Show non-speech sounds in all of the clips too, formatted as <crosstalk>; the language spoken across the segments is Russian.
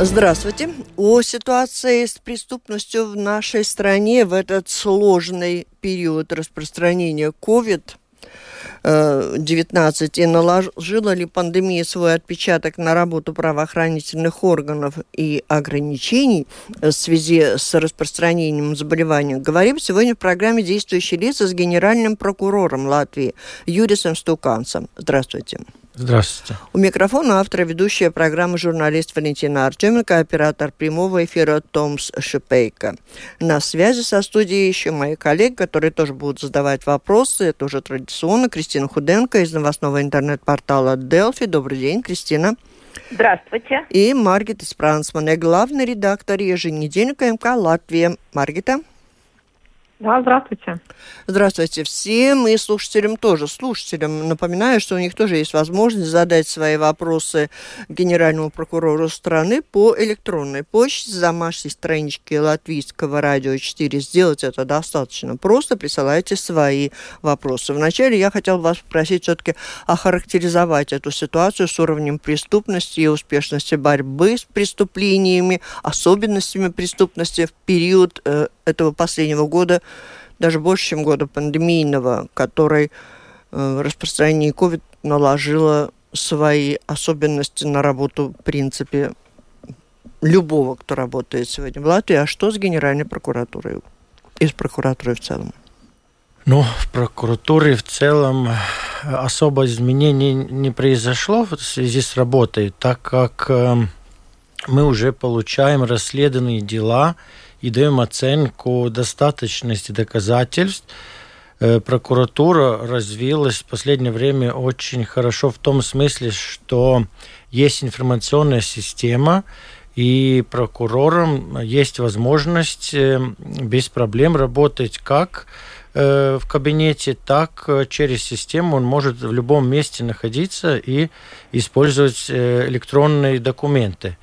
Здравствуйте. О ситуации с преступностью в нашей стране в этот сложный период распространения COVID 19 и наложила ли пандемия свой отпечаток на работу правоохранительных органов и ограничений в связи с распространением заболевания, говорим сегодня в программе «Действующие лица» с генеральным прокурором Латвии Юрисом Стуканцем. Здравствуйте. Здравствуйте. У микрофона автор и ведущая программы журналист Валентина Артеменко, оператор прямого эфира Томс Шипейко. На связи со студией еще мои коллеги, которые тоже будут задавать вопросы. Это уже традиционно. Кристина Худенко из новостного интернет-портала Delphi. Добрый день, Кристина. Здравствуйте. И Маргита Спрансман, главный редактор еженедельника МК «Латвия». Маргита. Да, здравствуйте. Здравствуйте всем и слушателям тоже. Слушателям напоминаю, что у них тоже есть возможность задать свои вопросы генеральному прокурору страны по электронной почте с домашней странички Латвийского радио 4. Сделать это достаточно просто. Присылайте свои вопросы. Вначале я хотел вас попросить все-таки охарактеризовать эту ситуацию с уровнем преступности и успешности борьбы с преступлениями, особенностями преступности в период э, этого последнего года, даже больше, чем года пандемийного, который э, распространение COVID наложило свои особенности на работу, в принципе, любого, кто работает сегодня в Латвии. А что с Генеральной прокуратурой и с прокуратурой в целом? Ну, в прокуратуре в целом особо изменений не произошло в связи с работой, так как э, мы уже получаем расследованные дела, и даем оценку достаточности доказательств. Э, прокуратура развилась в последнее время очень хорошо в том смысле, что есть информационная система, и прокурорам есть возможность э, без проблем работать как э, в кабинете, так через систему. Он может в любом месте находиться и использовать электронные документы.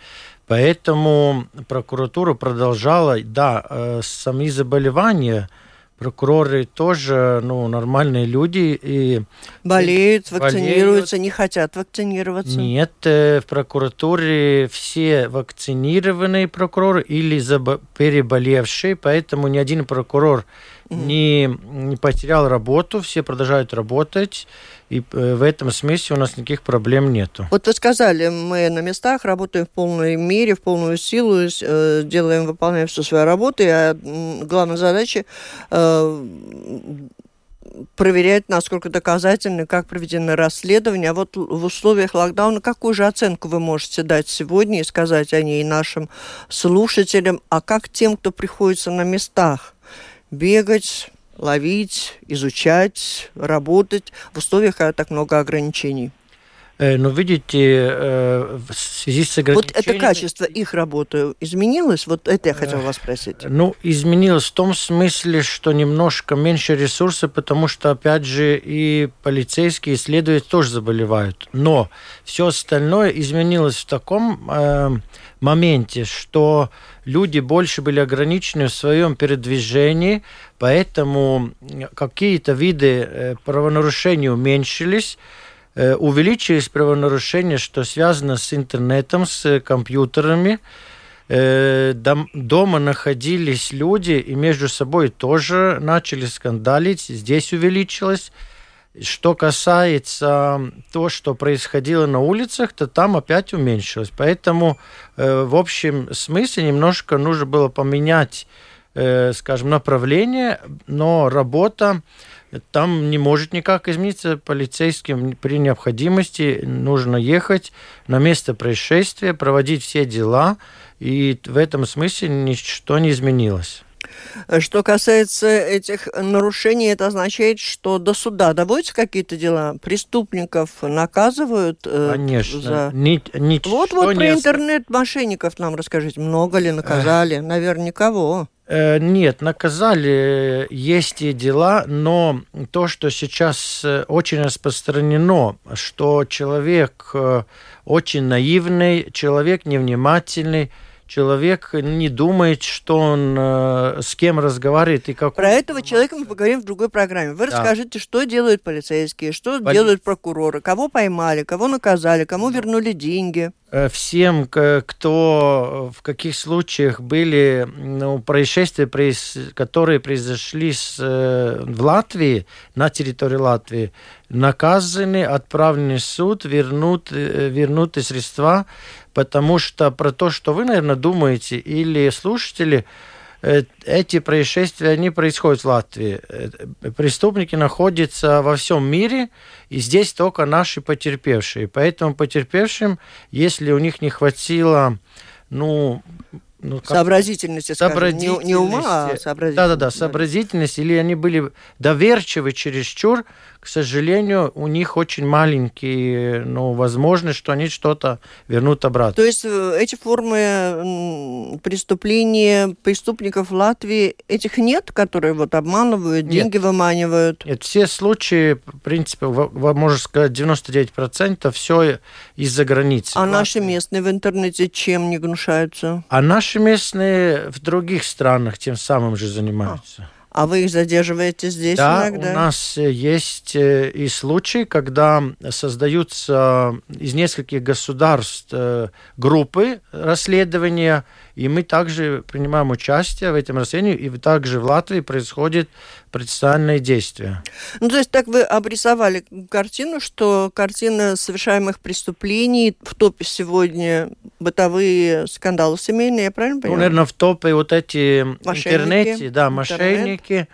Поэтому прокуратура продолжала, да, э, сами заболевания, прокуроры тоже, ну, нормальные люди. И болеют, вакцинируются, болеют. не хотят вакцинироваться? Нет, э, в прокуратуре все вакцинированные прокуроры или переболевшие, поэтому ни один прокурор не, не потерял работу, все продолжают работать. И э, в этом смысле у нас никаких проблем нету. Вот вы сказали, мы на местах работаем в полной мере, в полную силу, э, делаем, выполняем всю свою работу, а главная задача э, проверять, насколько доказательны, как проведены расследования. А вот в условиях локдауна какую же оценку вы можете дать сегодня и сказать о ней нашим слушателям, а как тем, кто приходится на местах бегать, ловить, изучать, работать в условиях, когда так много ограничений? Э, Но видите, э, в связи с ограничениями... Вот это качество их работы изменилось? Вот это я хотел вас спросить. Ну, изменилось в том смысле, что немножко меньше ресурсов, потому что, опять же, и полицейские, и следователи тоже заболевают. Но все остальное изменилось в таком э, моменте, что люди больше были ограничены в своем передвижении, поэтому какие-то виды э, правонарушений уменьшились, увеличились правонарушения, что связано с интернетом, с компьютерами. Э, дома находились люди и между собой тоже начали скандалить. Здесь увеличилось. Что касается того, что происходило на улицах, то там опять уменьшилось. Поэтому э, в общем смысле немножко нужно было поменять, э, скажем, направление, но работа там не может никак измениться. Полицейским при необходимости нужно ехать на место происшествия, проводить все дела, и в этом смысле ничто не изменилось. Что касается этих нарушений, это означает, что до суда доводятся какие-то дела, преступников наказывают? Э, Конечно. За... Ни, вот вот про интернет-мошенников нам расскажите. Много ли наказали? Наверное, никого. Э, нет, наказали, есть и дела, но то, что сейчас э, очень распространено, что человек э, очень наивный, человек невнимательный, человек не думает, что он э, с кем разговаривает и как. Про этого человека мы поговорим в другой программе. Вы да. расскажите, что делают полицейские, что Поли... делают прокуроры, кого поймали, кого наказали, кому вернули деньги. Э, всем, кто в каких случаях были ну, происшествия, которые произошли с, э, в Латвии, на территории Латвии, наказаны, отправлены в суд, вернут, э, вернуты средства потому что про то, что вы, наверное, думаете, или слушатели, эти происшествия, они происходят в Латвии. Э, преступники находятся во всем мире, и здесь только наши потерпевшие. Поэтому потерпевшим, если у них не хватило ну, ну, как... сообразительности, скажем, не, не ума, а сообразительности. Да-да-да, сообразительность, или они были доверчивы чересчур, к сожалению, у них очень маленькие ну, возможность, что они что-то вернут обратно. То есть э, эти формы преступления преступников в Латвии, этих нет, которые вот обманывают, нет. деньги выманивают? Нет, все случаи, в принципе, можно сказать, 99% все из-за границы. А наши местные в интернете чем не гнушаются? А наши местные в других странах тем самым же занимаются. А. А вы их задерживаете здесь да, иногда? у нас э, есть э, и случаи, когда создаются из нескольких государств э, группы расследования, и мы также принимаем участие в этом расследовании, и также в Латвии происходит процессуальные действия. Ну, то есть так вы обрисовали картину, что картина совершаемых преступлений в топе сегодня бытовые скандалы семейные, я правильно понимаю? Ну, наверное, в топе вот эти мошенники, интернете, да, мошенники. Интернет.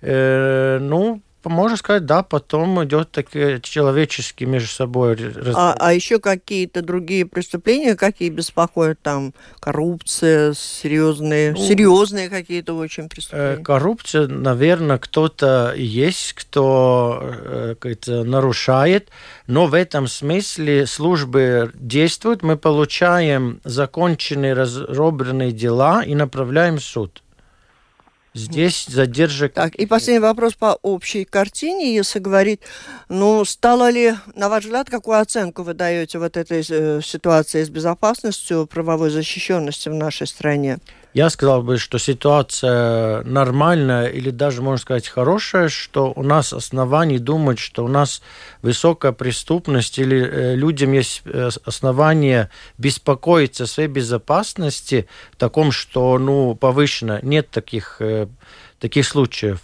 Э, ну, можно сказать, да, потом идет такие человеческие между собой. А, а еще какие-то другие преступления, какие беспокоят там коррупция, серьезные, ну, серьезные какие-то очень преступления? Э, коррупция, наверное, кто-то есть, кто э, нарушает, но в этом смысле службы действуют, мы получаем законченные, разробленные дела и направляем в суд. Здесь задержек... Так, и последний вопрос по общей картине, если говорить, ну, стало ли, на ваш взгляд, какую оценку вы даете вот этой э, ситуации с безопасностью, правовой защищенностью в нашей стране? Я сказал бы, что ситуация нормальная или даже, можно сказать, хорошая, что у нас оснований думать, что у нас высокая преступность или э, людям есть э, основания беспокоиться о своей безопасности в таком, что ну, повышено. Нет таких, э, таких случаев.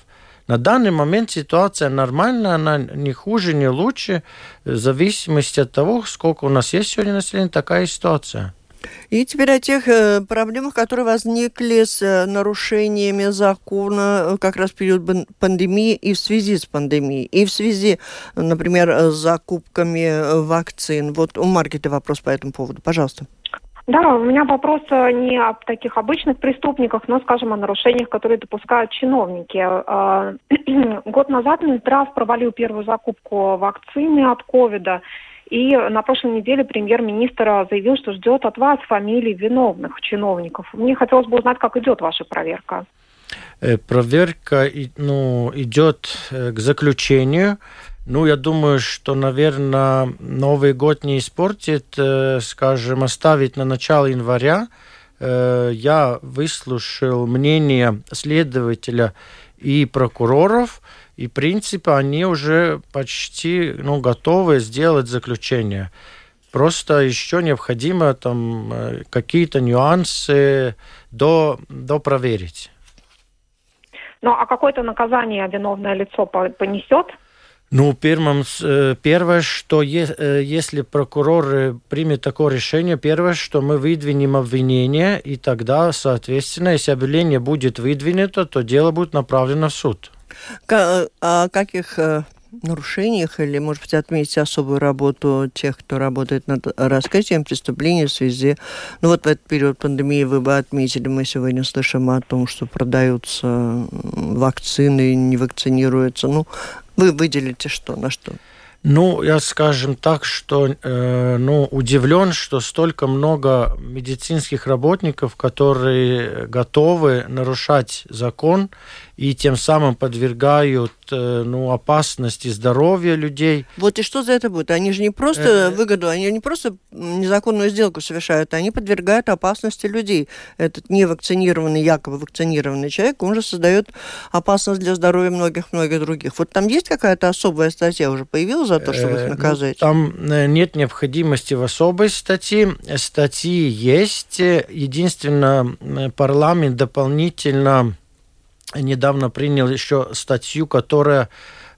На данный момент ситуация нормальная, она не хуже, не лучше, в зависимости от того, сколько у нас есть сегодня населения, такая ситуация. И теперь о тех э, проблемах, которые возникли с э, нарушениями закона э, как раз в период пандемии и в связи с пандемией, и в связи, например, с закупками вакцин. Вот у Маркета вопрос по этому поводу. Пожалуйста. Да, у меня вопрос не о таких обычных преступниках, но, скажем, о нарушениях, которые допускают чиновники. <clears throat> Год назад Минздрав провалил первую закупку вакцины от ковида. И на прошлой неделе премьер-министр заявил, что ждет от вас фамилий виновных чиновников. Мне хотелось бы узнать, как идет ваша проверка. Э, проверка ну, идет э, к заключению. Ну, я думаю, что, наверное, Новый год не испортит, э, скажем, оставить на начало января. Я выслушал мнение следователя и прокуроров, и, в принципе, они уже почти ну, готовы сделать заключение. Просто еще необходимо там э, какие-то нюансы до, до проверить. Ну, а какое-то наказание виновное лицо понесет? Ну, первым, э, первое, что э, если прокурор примет такое решение, первое, что мы выдвинем обвинение, и тогда, соответственно, если обвинение будет выдвинуто, то дело будет направлено в суд. О каких э, нарушениях или, может быть, отметить особую работу тех, кто работает над раскрытием преступлений в связи... Ну вот в этот период пандемии вы бы отметили, мы сегодня слышим о том, что продаются вакцины, не вакцинируются. Ну, вы выделите что, на что? Ну, я скажем так, что э, ну, удивлен, что столько много медицинских работников, которые готовы нарушать закон и тем самым подвергают э, ну, опасности здоровья людей. Вот и что за это будет? Они же не просто э, выгоду, они не просто незаконную сделку совершают, они подвергают опасности людей. Этот невакцинированный, якобы вакцинированный человек, он же создает опасность для здоровья многих-многих других. Вот там есть какая-то особая статья уже появилась за то, чтобы их э, ну, наказать? Там э, нет необходимости в особой статье. Статьи есть. Единственное, парламент дополнительно недавно принял еще статью, которая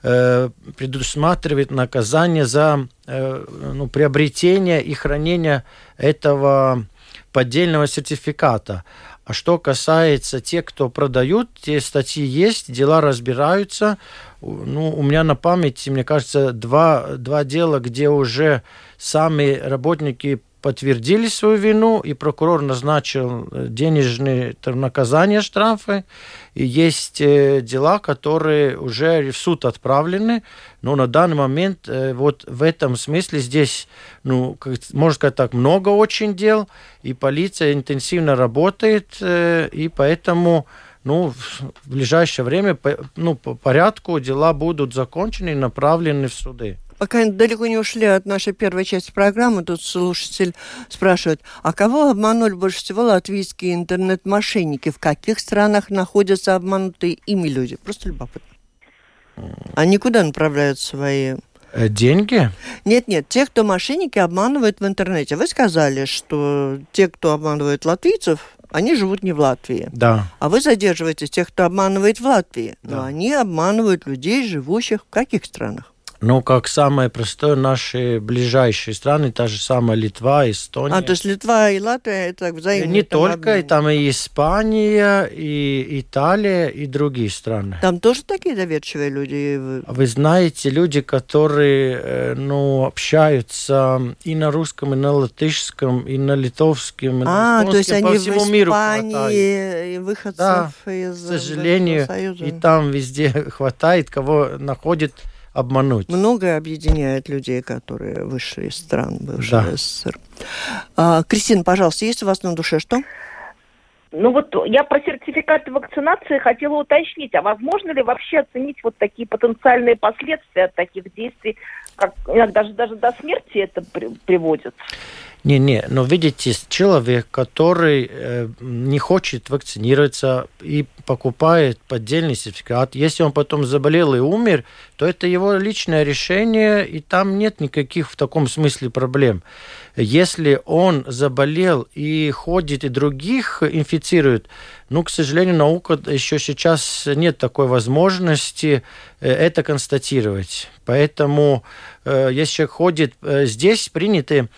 э, предусматривает наказание за э, ну, приобретение и хранение этого поддельного сертификата. А что касается тех, кто продают, те статьи есть, дела разбираются. Ну, у меня на памяти, мне кажется, два, два дела, где уже сами работники подтвердили свою вину, и прокурор назначил э, денежные наказания, штрафы. И есть э, дела, которые уже в суд отправлены, но на данный момент э, вот в этом смысле здесь, ну, можно сказать так, много очень дел, и полиция интенсивно работает, и поэтому ну, в ближайшее время ну, по порядку дела будут закончены и направлены в суды. Пока далеко не ушли от нашей первой части программы, тут слушатель спрашивает, а кого обманули больше всего латвийские интернет-мошенники? В каких странах находятся обманутые ими люди? Просто любопытно. Они куда направляют свои э, Деньги? Нет, нет, те, кто мошенники, обманывают в интернете. Вы сказали, что те, кто обманывает латвийцев, они живут не в Латвии. Да. А вы задерживаете тех, кто обманывает в Латвии. Да. Но они обманывают людей, живущих в каких странах? Ну, как самое простое, наши ближайшие страны, та же самая Литва, Эстония. А, то есть Литва и Латвия это взаимно? Не только, и там и Испания, и Италия, и другие страны. Там тоже такие доверчивые люди? Вы знаете, люди, которые, э, ну, общаются и на русском, и на латышском, и на литовском, и а, на то есть они по всему в миру Испании, выходцев да, из к сожалению, и там везде <laughs> хватает, кого находит обмануть. Многое объединяет людей, которые вышли из стран бывшего да. СССР. А, Кристина, пожалуйста, есть у вас на душе что? Ну вот я про сертификаты вакцинации хотела уточнить, а возможно ли вообще оценить вот такие потенциальные последствия от таких действий, как иногда даже, даже до смерти это при, приводит? Не-не, но видите, человек, который э, не хочет вакцинироваться и покупает поддельный сертификат, если он потом заболел и умер, то это его личное решение, и там нет никаких в таком смысле проблем. Если он заболел и ходит, и других инфицирует, ну, к сожалению, наука еще сейчас нет такой возможности э, это констатировать. Поэтому, э, если человек ходит, э, здесь приняты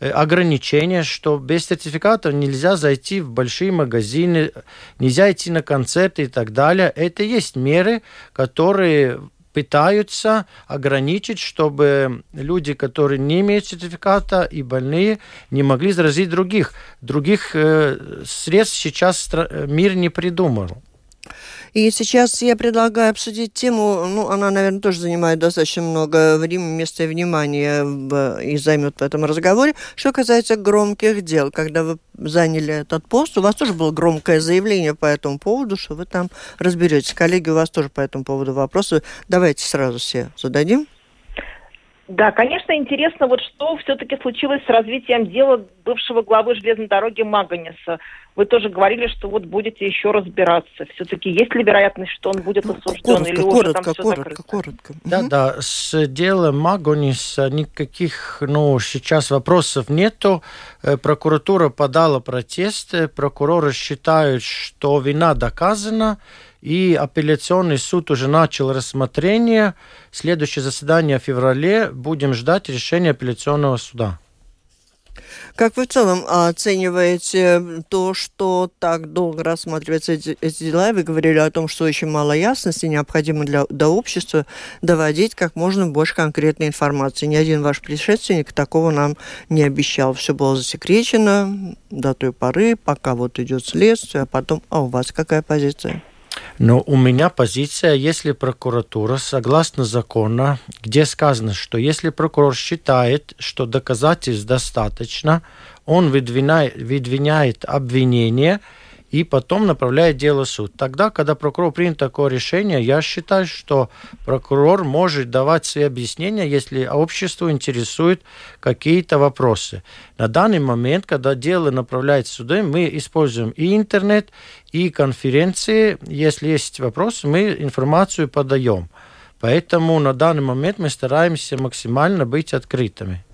Э, ограничения, что без сертификатов нельзя зайти в большие магазины, нельзя идти на концерты и так далее. Это есть меры, которые пытаются ограничить, чтобы люди, которые не имеют сертификата и больные, не могли заразить других. Других э, средств сейчас мир не придумал. И сейчас я предлагаю обсудить тему, ну, она, наверное, тоже занимает достаточно много времени, места и внимания в, и займет в этом разговоре. Что касается громких дел, когда вы заняли этот пост, у вас тоже было громкое заявление по этому поводу, что вы там разберетесь. Коллеги, у вас тоже по этому поводу вопросы. Давайте сразу все зададим. Да, конечно, интересно, вот что все-таки случилось с развитием дела бывшего главы железной дороги Маганиса. Вы тоже говорили, что вот будете еще разбираться. Все-таки есть ли вероятность, что он будет осужден коротко, или коротко, уже там коротко, коротко, коротко. Да, да, с делом Магониса никаких, ну, сейчас вопросов нету. Э, прокуратура подала протест, прокуроры считают, что вина доказана, и апелляционный суд уже начал рассмотрение. Следующее заседание в феврале. Будем ждать решения апелляционного суда. Как вы в целом оцениваете то, что так долго рассматриваются эти, эти дела? Вы говорили о том, что очень мало ясности, необходимо для, до общества доводить как можно больше конкретной информации. Ни один ваш предшественник такого нам не обещал. Все было засекречено до той поры, пока вот идет следствие, а потом... А у вас какая позиция? Но у меня позиция, если прокуратура, согласно закону, где сказано, что если прокурор считает, что доказательств достаточно, он выдвиняет, выдвиняет обвинение – и потом направляет дело в суд. Тогда, когда прокурор принял такое решение, я считаю, что прокурор может давать свои объяснения, если общество интересует какие-то вопросы. На данный момент, когда дело направляется в суды, мы используем и интернет, и конференции. Если есть вопросы, мы информацию подаем. Поэтому на данный момент мы стараемся максимально быть открытыми.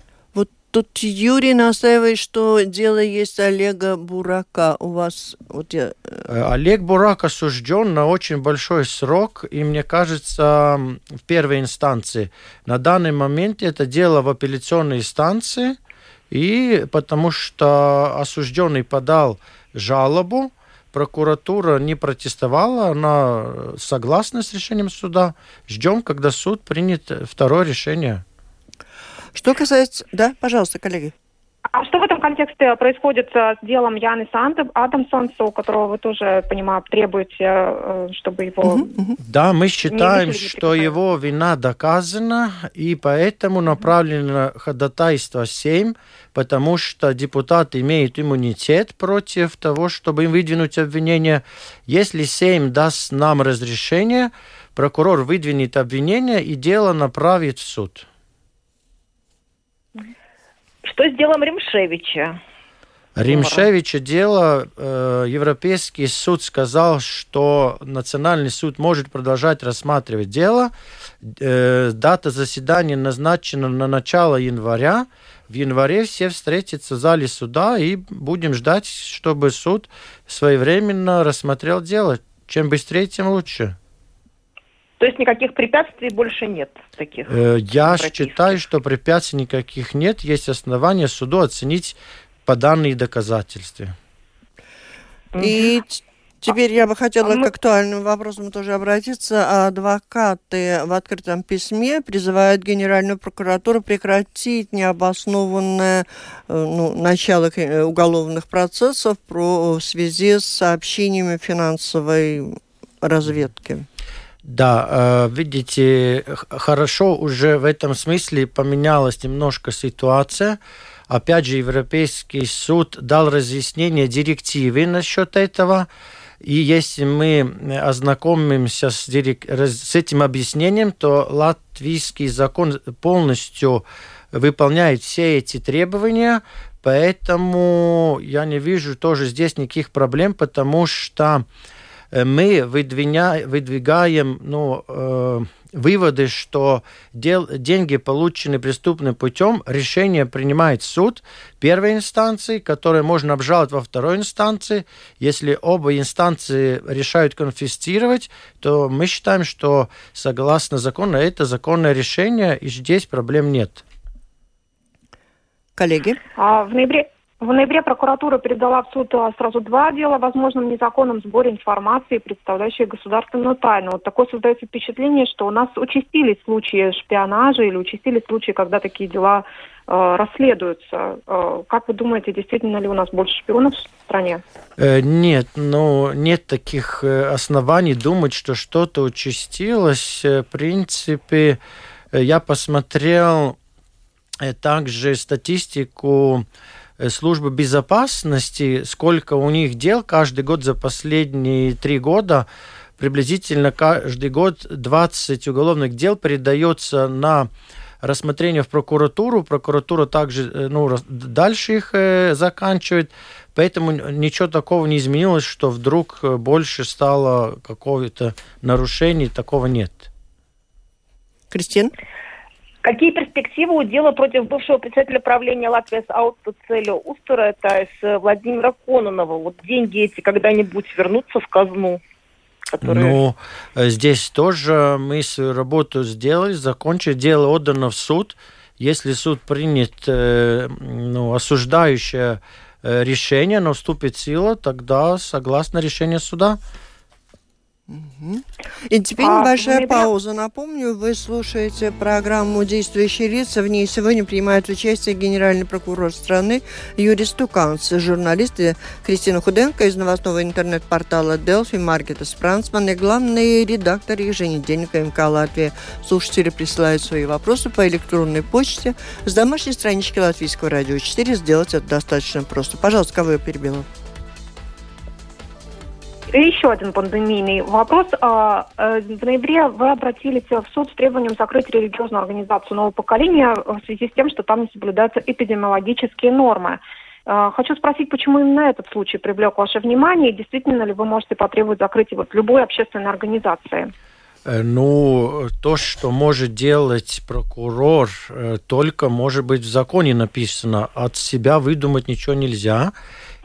Тут Юрий настаивает, что дело есть Олега Бурака. У вас вот я... Э, Олег Бурак осужден на очень большой срок, и мне кажется, в первой инстанции. На данный момент это дело в апелляционной инстанции, и потому что осужденный подал жалобу, прокуратура не протестовала, она согласна с решением суда. Ждем, когда суд примет второе решение. Что касается... Да, пожалуйста, коллеги. А что в этом контексте происходит э, с делом Яниса Адамсонса, у которого вы тоже, понимаю, требуете, э, чтобы его... Угу, угу. Да, мы считаем, что его вина доказана, и поэтому направлено ходатайство 7, потому что депутат имеет иммунитет против того, чтобы им выдвинуть обвинение. Если 7 даст нам разрешение, прокурор выдвинет обвинение и дело направит в суд. Что с делом Римшевича? Римшевича дело, э, Европейский суд сказал, что Национальный суд может продолжать рассматривать дело. Э, дата заседания назначена на начало января. В январе все встретятся в зале суда и будем ждать, чтобы суд своевременно рассмотрел дело. Чем быстрее, тем лучше. То есть никаких препятствий больше нет таких? Э, я считаю, что препятствий никаких нет. Есть основания суду оценить по данные доказательства. И Теперь я бы хотела а к актуальным вопросам тоже обратиться. Адвокаты в открытом письме призывают Генеральную прокуратуру прекратить необоснованное э, ну, начало э, уголовных процессов про, в связи с сообщениями финансовой разведки. Да, э, видите, хорошо уже в этом смысле поменялась немножко ситуация. Опять же, Европейский суд дал разъяснение директивы насчет этого. И если мы ознакомимся с, дирек... с этим объяснением, то латвийский закон полностью выполняет все эти требования, поэтому я не вижу тоже здесь никаких проблем, потому что мы выдвиня, выдвигаем ну, э, выводы, что дел, деньги, полученные преступным путем, решение принимает суд первой инстанции, которое можно обжаловать во второй инстанции. Если оба инстанции решают конфисцировать, то мы считаем, что согласно закону это законное решение, и здесь проблем нет. Коллеги? А в ноябре в ноябре прокуратура передала в суд а, сразу два дела о возможном незаконном сборе информации, представляющей государственную тайну. Вот такое создается впечатление, что у нас участились случаи шпионажа или участились случаи, когда такие дела э, расследуются. Э, как вы думаете, действительно ли у нас больше шпионов в стране? Э, нет, ну нет таких э, оснований думать, что что-то участилось. Э, в принципе, я посмотрел также статистику Э, службы безопасности, сколько у них дел каждый год за последние три года, приблизительно каждый год 20 уголовных дел передается на рассмотрение в прокуратуру. Прокуратура также э, ну, дальше их э, заканчивает. Поэтому ничего такого не изменилось, что вдруг больше стало какого-то нарушений. Такого нет. Кристин? Какие перспективы у дела против бывшего председателя правления Латвии с Аутоцелю Устера, это с Владимира Кононова? Вот деньги эти когда-нибудь вернутся в казну? Которые... Ну, здесь тоже мы свою работу сделали, закончили, дело отдано в суд. Если суд принят э, ну, осуждающее э, решение, но вступит в силу, тогда согласно решению суда. И теперь а, небольшая пауза. Напомню, вы слушаете программу «Действующие лица». В ней сегодня принимает участие генеральный прокурор страны Юрий Стуканц, журналисты Кристина Худенко из новостного интернет-портала «Делфи», Маргета Спрансман и главный редактор еженедельника МК Латвия. Слушатели присылают свои вопросы по электронной почте с домашней странички Латвийского радио 4. Сделать это достаточно просто. Пожалуйста, кого я перебила? И еще один пандемийный вопрос. А, э, в ноябре вы обратились в суд с требованием закрыть религиозную организацию нового поколения в связи с тем, что там не соблюдаются эпидемиологические нормы. А, хочу спросить, почему именно этот случай привлек ваше внимание, и действительно ли вы можете потребовать закрытия вот любой общественной организации? Э, ну, то, что может делать прокурор, э, только может быть в законе написано. От себя выдумать ничего нельзя.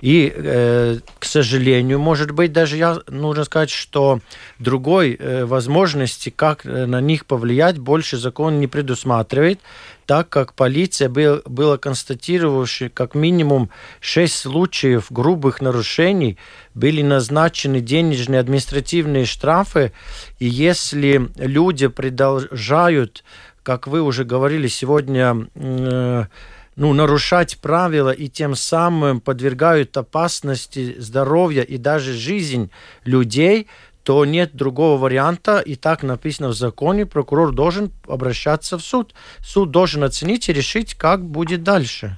И, э, к сожалению, может быть, даже я нужно сказать, что другой э, возможности, как э, на них повлиять, больше закон не предусматривает, так как полиция был, была констатировавшей как минимум шесть случаев грубых нарушений, были назначены денежные административные штрафы, и если люди продолжают, как вы уже говорили сегодня, э, ну, нарушать правила и тем самым подвергают опасности здоровья и даже жизнь людей, то нет другого варианта, и так написано в законе, прокурор должен обращаться в суд. Суд должен оценить и решить, как будет дальше.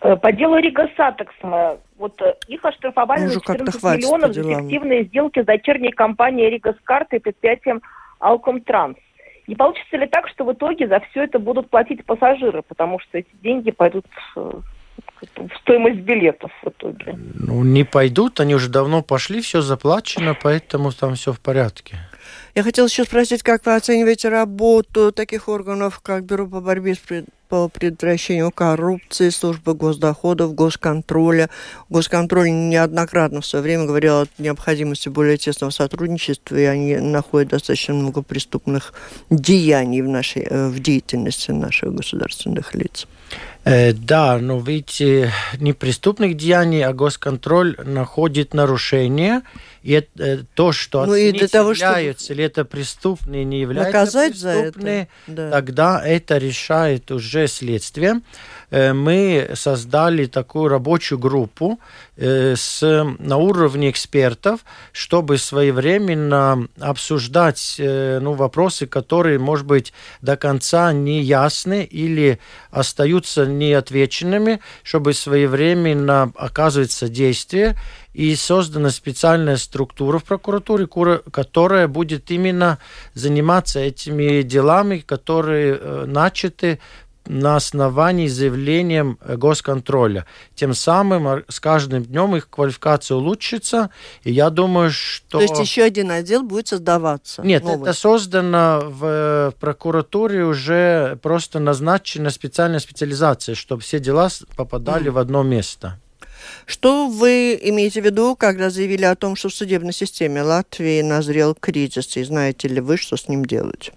Э, по делу Ригас Сатиксме, вот э, их оштрафовали на 14 миллионов за фиктивные сделки с дочерней компанией Рига Скарт и предприятием Алком Транс. Не получится ли так, что в итоге за все это будут платить пассажиры, потому что эти деньги пойдут э, в стоимость билетов в итоге? Ну, не пойдут, они уже давно пошли, все заплачено, поэтому там все в порядке. Я хотела еще спросить, как вы оцениваете работу таких органов, как Бюро по борьбе с по предотвращению коррупции, службы госдоходов, госконтроля. Госконтроль неоднократно в свое время говорил о необходимости более тесного сотрудничества, и они находят достаточно много преступных деяний в, нашей, э, в деятельности наших государственных лиц. Э, да, но ведь не преступных деяний, а госконтроль находит нарушения, и э, то, что ну, и для того, являются чтобы... ли это преступные, не являются Наказать преступные, за это. Да. тогда это решает уже следствие. Э, мы создали такую рабочую группу э, с, на уровне экспертов, чтобы своевременно обсуждать э, ну, вопросы, которые, может быть, до конца не ясны или остаются неотвеченными, чтобы своевременно оказывать содействие и создана специальная структура в прокуратуре, которая будет именно заниматься этими делами, которые начаты на основании заявлением госконтроля. Тем самым с каждым днем их квалификация улучшится, и я думаю, что... То есть еще один отдел будет создаваться? Нет, новый. это создано в прокуратуре уже просто назначена специальная специализация, чтобы все дела попадали mm. в одно место. Что вы имеете в виду, когда заявили о том, что в судебной системе Латвии назрел кризис, и знаете ли вы, что с ним делать?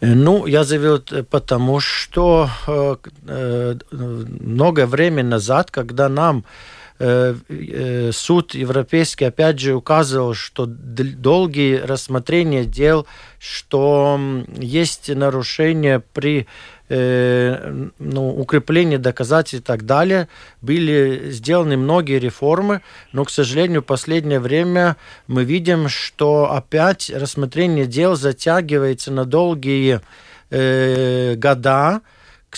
Э, ну, я заявил потому, что э, э, много времени назад, когда нам суд европейский опять же указывал, что долгие рассмотрения дел, что есть нарушения при э, ну, укрепление доказательств и так далее. Были сделаны многие реформы, но, к сожалению, в последнее время мы видим, что опять рассмотрение дел затягивается на долгие э, года,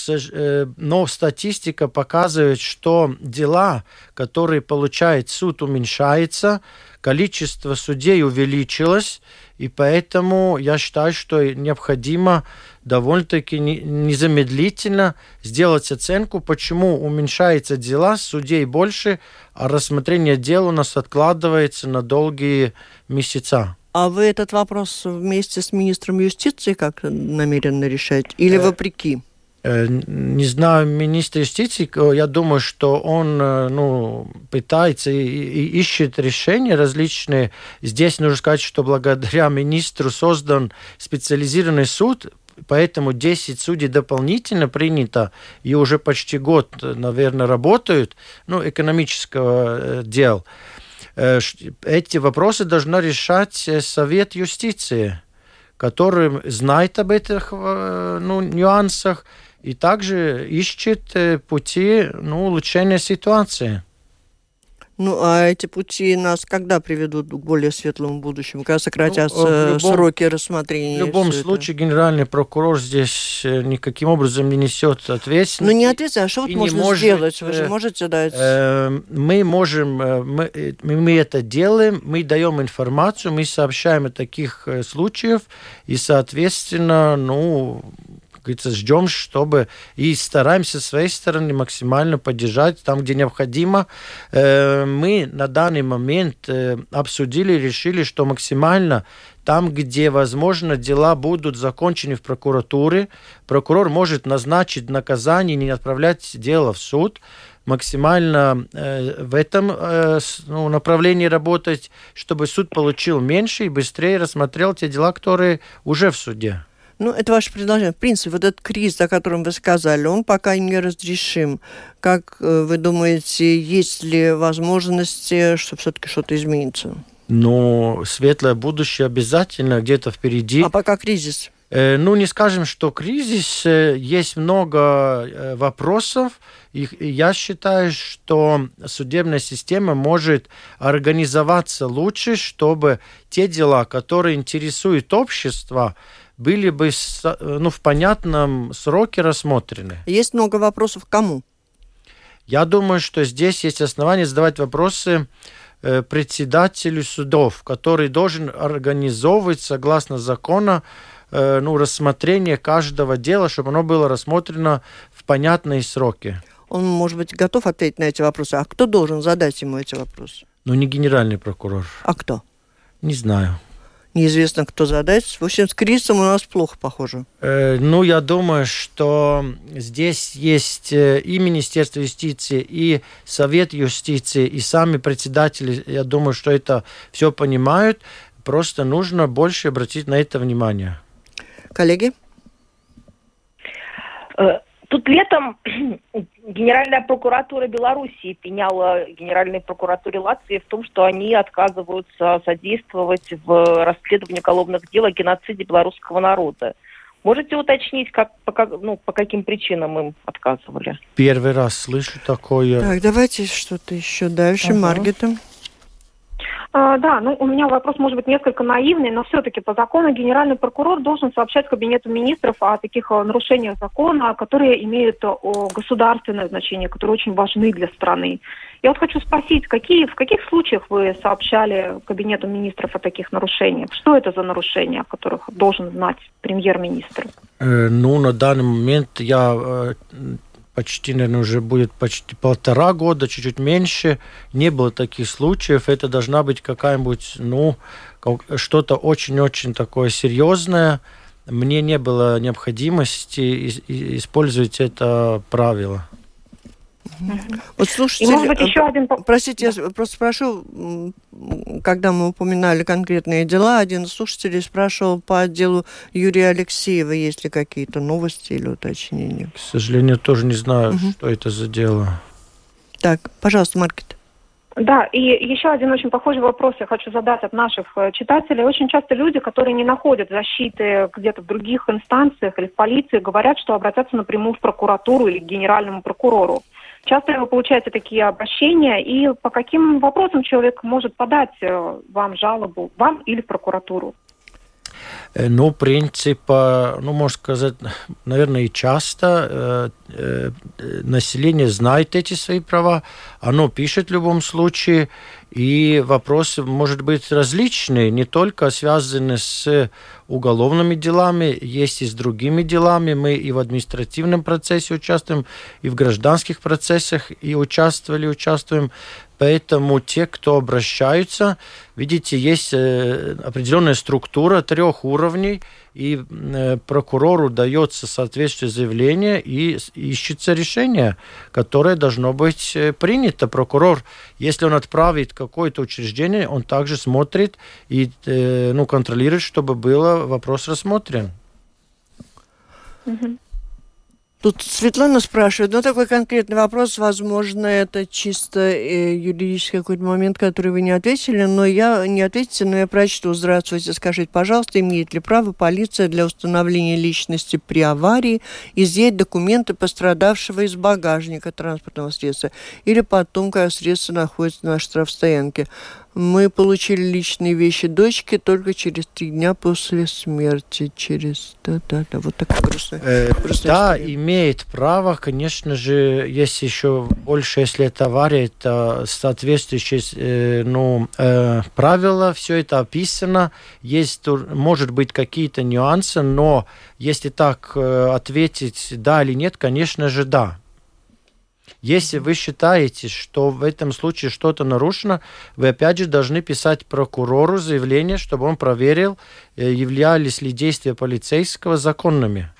э, но статистика показывает, что дела, которые получает суд, уменьшается, количество судей увеличилось, и поэтому я считаю, что необходимо довольно-таки незамедлительно сделать оценку, почему уменьшаются дела, судей больше, а рассмотрение дел у нас откладывается на долгие месяца. А вы этот вопрос вместе с министром юстиции как намерены решать или э, вопреки? Э, не знаю, министр юстиции, я думаю, что он э, ну, пытается и, и ищет решения различные. Здесь нужно сказать, что благодаря министру создан специализированный суд, поэтому 10 судей дополнительно принято, и уже почти год, наверное, работают, ну, экономического э, дела. эти вопросы должна решать Совет юстиции, который знает об этих ну, нюансах и также ищет пути ну, улучшения ситуации. Ну, а эти пути нас когда приведут к более светлому будущему? Когда сократятся ну, любом, сроки рассмотрения? В любом случае, это? генеральный прокурор здесь э, никаким образом не несет ответственности. Ну, не ответственность, а что вот можно может, сделать? Вы же э, можете дать... Э, мы можем, э, мы, мы это делаем, мы даем информацию, мы сообщаем о таких случаях, и, соответственно, ну, говорится, ждем, чтобы и стараемся с своей стороны максимально поддержать там, где необходимо. Э, мы на данный момент э, обсудили, решили, что максимально там, где, возможно, дела будут закончены в прокуратуре, прокурор может назначить наказание, не отправлять дело в суд, максимально э, в этом э, ну, направлении работать, чтобы суд получил меньше и быстрее рассмотрел те дела, которые уже в суде. Ну, это ваше предложение. В принципе, вот этот кризис, о котором вы сказали, он пока не разрешим. Как э, вы думаете, есть ли возможности, что все-таки что-то изменится? Ну, светлое будущее обязательно где-то впереди. А пока кризис? Э, ну, не скажем, что кризис. Э, есть много вопросов. И я считаю, что судебная система может организоваться лучше, чтобы те дела, которые интересуют общество, были бы ну, в понятном сроке рассмотрены. Есть много вопросов к кому? Я думаю, что здесь есть основания задавать вопросы э, председателю судов, который должен организовывать согласно закона э, ну, рассмотрение каждого дела, чтобы оно было рассмотрено в понятные сроки. Он, может быть, готов ответить на эти вопросы. А кто должен задать ему эти вопросы? Ну, не генеральный прокурор. А кто? Не знаю неизвестно, кто задать. В общем, с кризисом у нас плохо, похоже. Э, ну, я думаю, что здесь есть э, и Министерство юстиции, и Совет юстиции, и сами председатели, я думаю, что это все понимают. Просто нужно больше обратить на это внимание. Коллеги? Тут летом <clears throat> Генеральная прокуратура Белоруссии пеняла Генеральной прокуратуре Латвии в том, что они отказываются содействовать в расследовании уголовных дел о геноциде белорусского народа. Можете уточнить, как, по, ну, по каким причинам им отказывали? Первый раз слышу такое. Так, давайте что-то еще дальше. Ага. Маргита. А, да, ну у меня вопрос может быть несколько наивный, но все-таки по закону генеральный прокурор должен сообщать Кабинету министров о таких э, нарушениях закона, которые имеют э, государственное значение, которые очень важны для страны. Я вот хочу спросить, какие, в каких случаях вы сообщали Кабинету министров о таких нарушениях? Что это за нарушения, о которых должен знать премьер-министр? Э, ну, на данный момент я почти, наверное, уже будет почти полтора года, чуть-чуть меньше. Не было таких случаев. Это должна быть какая-нибудь, ну, что-то очень-очень такое серьезное. Мне не было необходимости использовать это правило. Вот слушайте, может быть, еще один... простите, да. я просто спрошу, когда мы упоминали конкретные дела, один из слушателей спрашивал по делу Юрия Алексеева, есть ли какие-то новости или уточнения? К сожалению, тоже не знаю, угу. что это за дело. Так, пожалуйста, Маркет. Да, и еще один очень похожий вопрос я хочу задать от наших э, читателей. Очень часто люди, которые не находят защиты где-то в других инстанциях или в полиции, говорят, что обратятся напрямую в прокуратуру или к генеральному прокурору. Часто вы получаете такие обращения, и по каким вопросам человек может подать э, вам жалобу, вам или прокуратуру? Э, ну, принцип, ну, можно сказать, наверное, и часто э, население знает эти свои права, оно пишет в любом случае, и вопросы, может быть, различные, не только связаны с уголовными делами, есть и с другими делами. Мы и в административном процессе участвуем, и в гражданских процессах и участвовали, участвуем. Поэтому те, кто обращаются, видите, есть э, определенная структура трех уровней, и э, прокурору дается соответствующее заявление, и ищется решение, которое должно быть э, принято. Прокурор, если он отправит какое-то учреждение, он также смотрит и ну, контролирует, чтобы был вопрос рассмотрен. Тут Светлана спрашивает, ну такой конкретный вопрос, возможно, это чисто э, юридический какой-то момент, который вы не ответили, но я не ответите, но я прочту. Здравствуйте, скажите, пожалуйста, имеет ли право полиция для установления личности при аварии изъять документы пострадавшего из багажника транспортного средства или потом, когда средство находится на штрафстоянке? Мы получили личные вещи дочки только через три дня после смерти. Через... Да, да, да. Вот такая грустная, Э, грустная да, история. имеет право, конечно же, если еще больше, если это авария, это соответствующие э, ну, э, правила, все это описано. Есть, может быть, какие-то нюансы, но если так э, ответить да или нет, конечно же, да. Если вы считаете, что в этом случае что-то нарушено, вы опять же должны писать прокурору заявление, чтобы он проверил, э, являлись ли действия полицейского законными.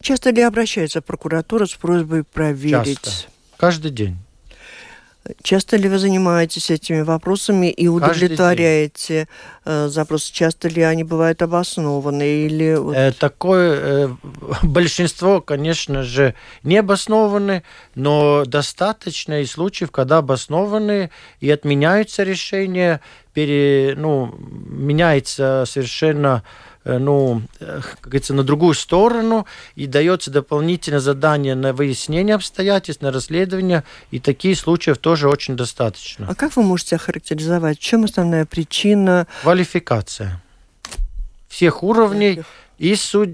Часто ли обращается прокуратура с просьбой проверить? Часто. Каждый день. Часто ли вы занимаетесь этими вопросами и удовлетворяете э, запросы? Часто ли они бывают обоснованы? Или вот- Э, такое э, <laughs> большинство, конечно же, не обоснованы, но достаточно и случаев, когда обоснованы и отменяются решения, пере, ну, меняется совершенно ну, э, как говорится, на другую сторону, и дается дополнительное задание на выяснение обстоятельств, на расследование, и таких случаев тоже очень достаточно. А как вы можете охарактеризовать? В чем основная причина? Квалификация всех уровней, и, суд...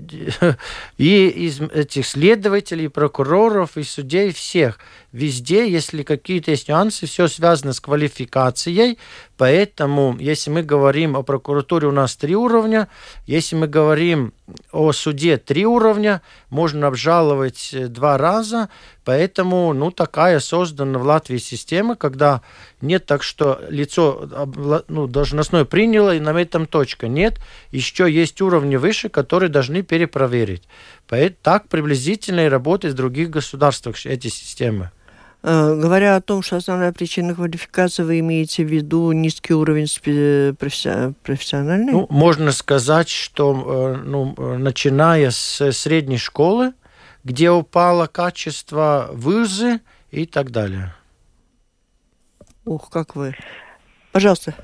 <laughs> и из этих следователей, прокуроров, и судей, всех. Везде, если какие-то есть нюансы, все связано с квалификацией. Поэтому, если мы говорим о прокуратуре, у нас три уровня. Если мы говорим о суде, три уровня. Можно обжаловать э, два раза. Поэтому, ну, такая создана в Латвии система, когда нет так, что лицо ну, должностное приняло, и на этом точка. Нет, еще есть уровни выше, которые должны перепроверить. Поэт- Так приблизительно и работает в других государствах эти системы. Э, Говоря о том, что основная причина квалификации, вы имеете в виду низкий уровень профессиональный? Ну, можно сказать, что э, ну, начиная с средней школы, где упало качество вузы и так далее. Ух, как вы. Пожалуйста.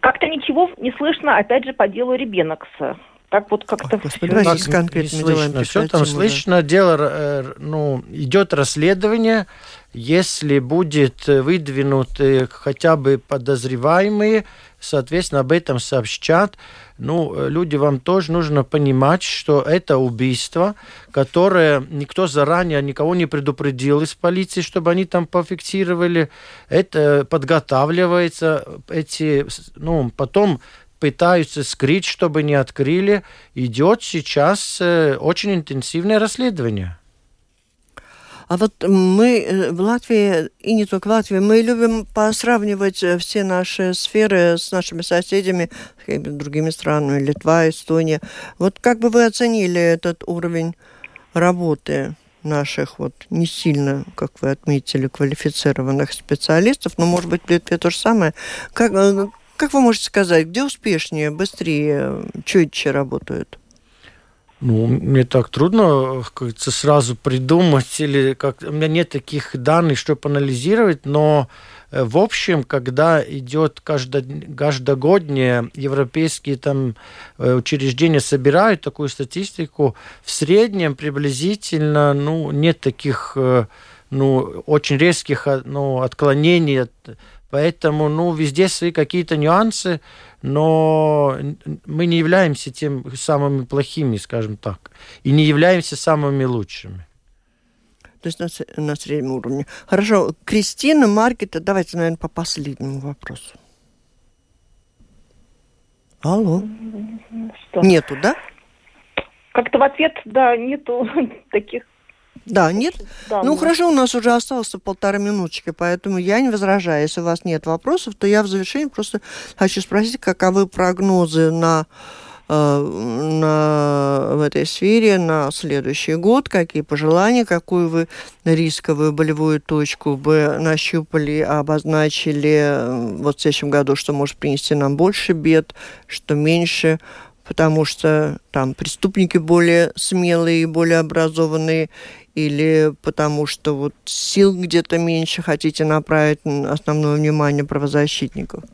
Как-то ничего не слышно, опять же, по делу Ребенокса. Так вот как-то... Давайте с конкретными делами Все там слышно. Дело, э, ну, идет расследование. Если будет э, выдвинут э, хотя бы подозреваемые, соответственно, об этом сообщат. Ну, э, люди, вам тоже нужно понимать, что это убийство, которое никто заранее никого не предупредил из полиции, чтобы они там пофиксировали. Это подготавливается, эти, ну, потом пытаются скрыть, чтобы не открыли. Идет сейчас э, очень интенсивное расследование. А вот мы э, в Латвии, и не только в Латвии, мы любим посравнивать э, все наши сферы с нашими соседями, с другими странами, Литва, Эстония. Вот как бы вы оценили этот уровень работы наших вот не сильно, как вы отметили, квалифицированных специалистов, но, может быть, в Литве то же самое. Как, как вы можете сказать, где успешнее, быстрее, четче работают? Ну, мне так трудно, как говорится, сразу придумать, или как у меня нет таких данных, чтобы анализировать, но э, в общем, когда идет каждо, каждогоднее европейские там э, учреждения собирают такую статистику, в среднем приблизительно, ну, нет таких, э, ну, очень резких а, ну, отклонений от Поэтому, ну, везде свои какие-то нюансы, но мы не являемся тем самыми плохими, скажем так, и не являемся самыми лучшими. То есть на, на среднем уровне. Хорошо. Кристина, Маркета, давайте, наверное, по последнему вопросу. Алло. Что? Нету, да? Как-то в ответ, да, нету <laughs> таких... Да, нет? да, Ну, хорошо, у нас уже осталось полторы минуточки, поэтому я не возражаю. Если у вас нет вопросов, то я в завершении просто хочу спросить, каковы прогнозы на, э, на, в этой сфере на следующий год, какие пожелания, какую вы рисковую болевую точку бы нащупали, обозначили э, вот в следующем году, что может принести нам больше бед, что меньше, потому что там преступники более смелые, более образованные, или потому что вот сил где-то меньше хотите направить основное внимание правозащитников?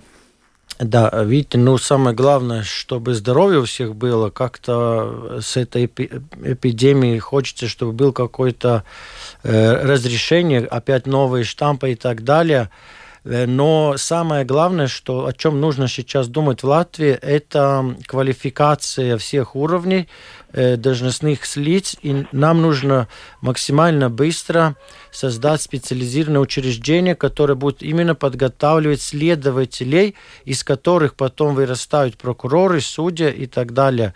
Да, видите, ну самое главное, чтобы здоровье у всех было, как-то с этой эпидемией хочется, чтобы был какое-то э, разрешение, опять новые штампы и так далее. Э, но самое главное, что, о чем нужно сейчас думать в Латвии, это квалификация всех уровней должностных лиц. И нам нужно максимально быстро создать специализированное учреждение, которое будет именно подготавливать следователей, из которых потом вырастают прокуроры, судьи и так далее.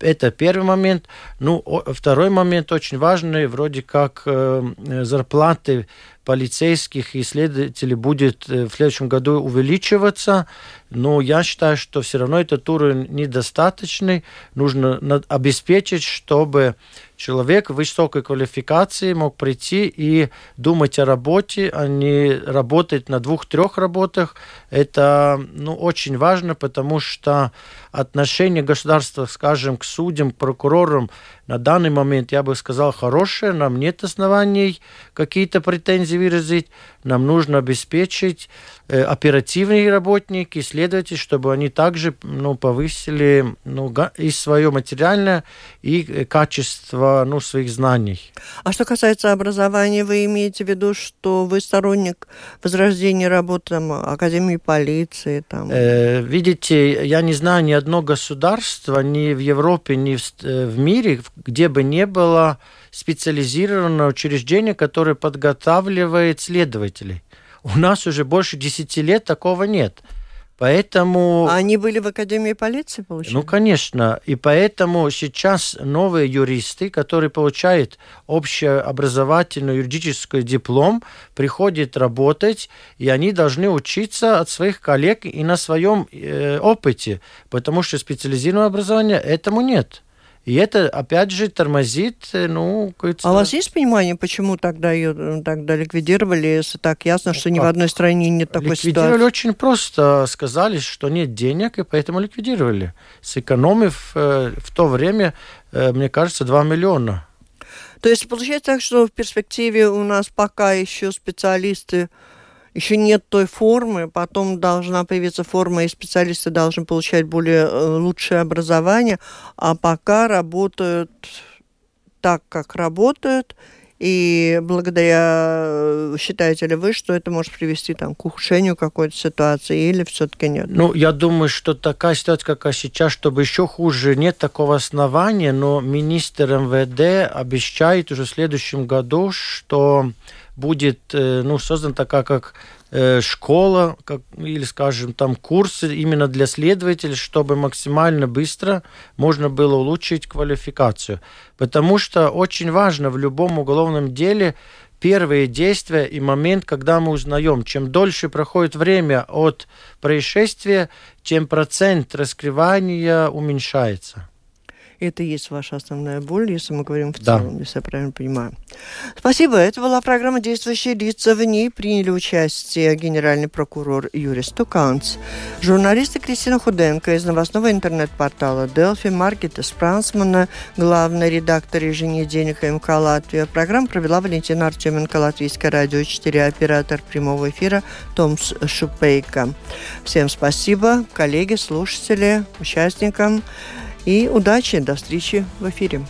Это первый момент. Ну, второй момент очень важный, вроде как э, зарплаты полицейских и следователей будет э, в следующем году увеличиваться, но я считаю, что все равно этот уровень недостаточный. Нужно обеспечить, чтобы человек высокой квалификации мог прийти и думать о работе, а не работать на двух-трех работах. Это ну, очень важно, потому что отношение государства, скажем, к судьям, к прокурорам на данный момент, я бы сказал, хорошее. Нам нет оснований какие-то претензии выразить. Нам нужно обеспечить э, оперативные работники, следователи, чтобы они также ну, повысили ну, и свое материальное, и э, качество ну, своих знаний. А что касается образования, вы имеете в виду, что вы сторонник возрождения работы там, Академии полиции? Там? Э, видите, я не знаю ни одно государство ни в Европе, ни в, э, в мире, где бы не было специализированного учреждения, которое подготавливает следователей. У нас уже больше десяти лет такого нет. Поэтому... А они были в Академии полиции, получается? Ну, конечно. И поэтому сейчас новые юристы, которые получают общеобразовательный юридический диплом, приходят работать, и они должны учиться от своих коллег и на своем э, опыте, потому что специализированного образования этому нет. И это, опять же, тормозит, э, ну... А у вас есть понимание, почему тогда ее э, тогда ликвидировали, если так ясно, что ни в одной стране нет такой ликвидировали ситуации? очень просто. Сказали, что нет денег, и поэтому ликвидировали. Сэкономив э, в то время, э, мне кажется, 2 миллиона. То есть получается так, что в перспективе у нас пока еще специалисты еще нет той формы, потом должна появиться форма, и специалисты должны получать более э, лучшее образование, а пока работают так, как работают, и благодаря, э, считаете ли вы, что это может привести там, к ухудшению какой-то ситуации или все-таки нет? Ну, я думаю, что такая ситуация, какая сейчас, чтобы еще хуже, нет такого основания, но министр МВД обещает уже в следующем году, что будет э, ну, создана такая как э, школа, как, или, скажем, там курсы именно для следователей, чтобы максимально быстро можно было улучшить квалификацию. Потому что очень важно в любом уголовном деле первые действия и момент, когда мы узнаем. Чем дольше проходит время от происшествия, тем процент раскрывания уменьшается. Это и есть ваша основная боль, если мы говорим в да. целом, если я правильно понимаю. Спасибо. Это была программа «Действующие лица». В ней приняли участие генеральный прокурор Юрий Стуканц, журналисты Кристина Худенко из новостного интернет-портала «Делфи», Маркета Спрансмана, главный редактор еженедельника МК «Латвия». Программу провела Валентина Артеменко, Латвийское радио 4, оператор прямого эфира Томс Шупейко. Всем спасибо, коллеги, слушатели, участникам. И удачи, до встречи в эфире.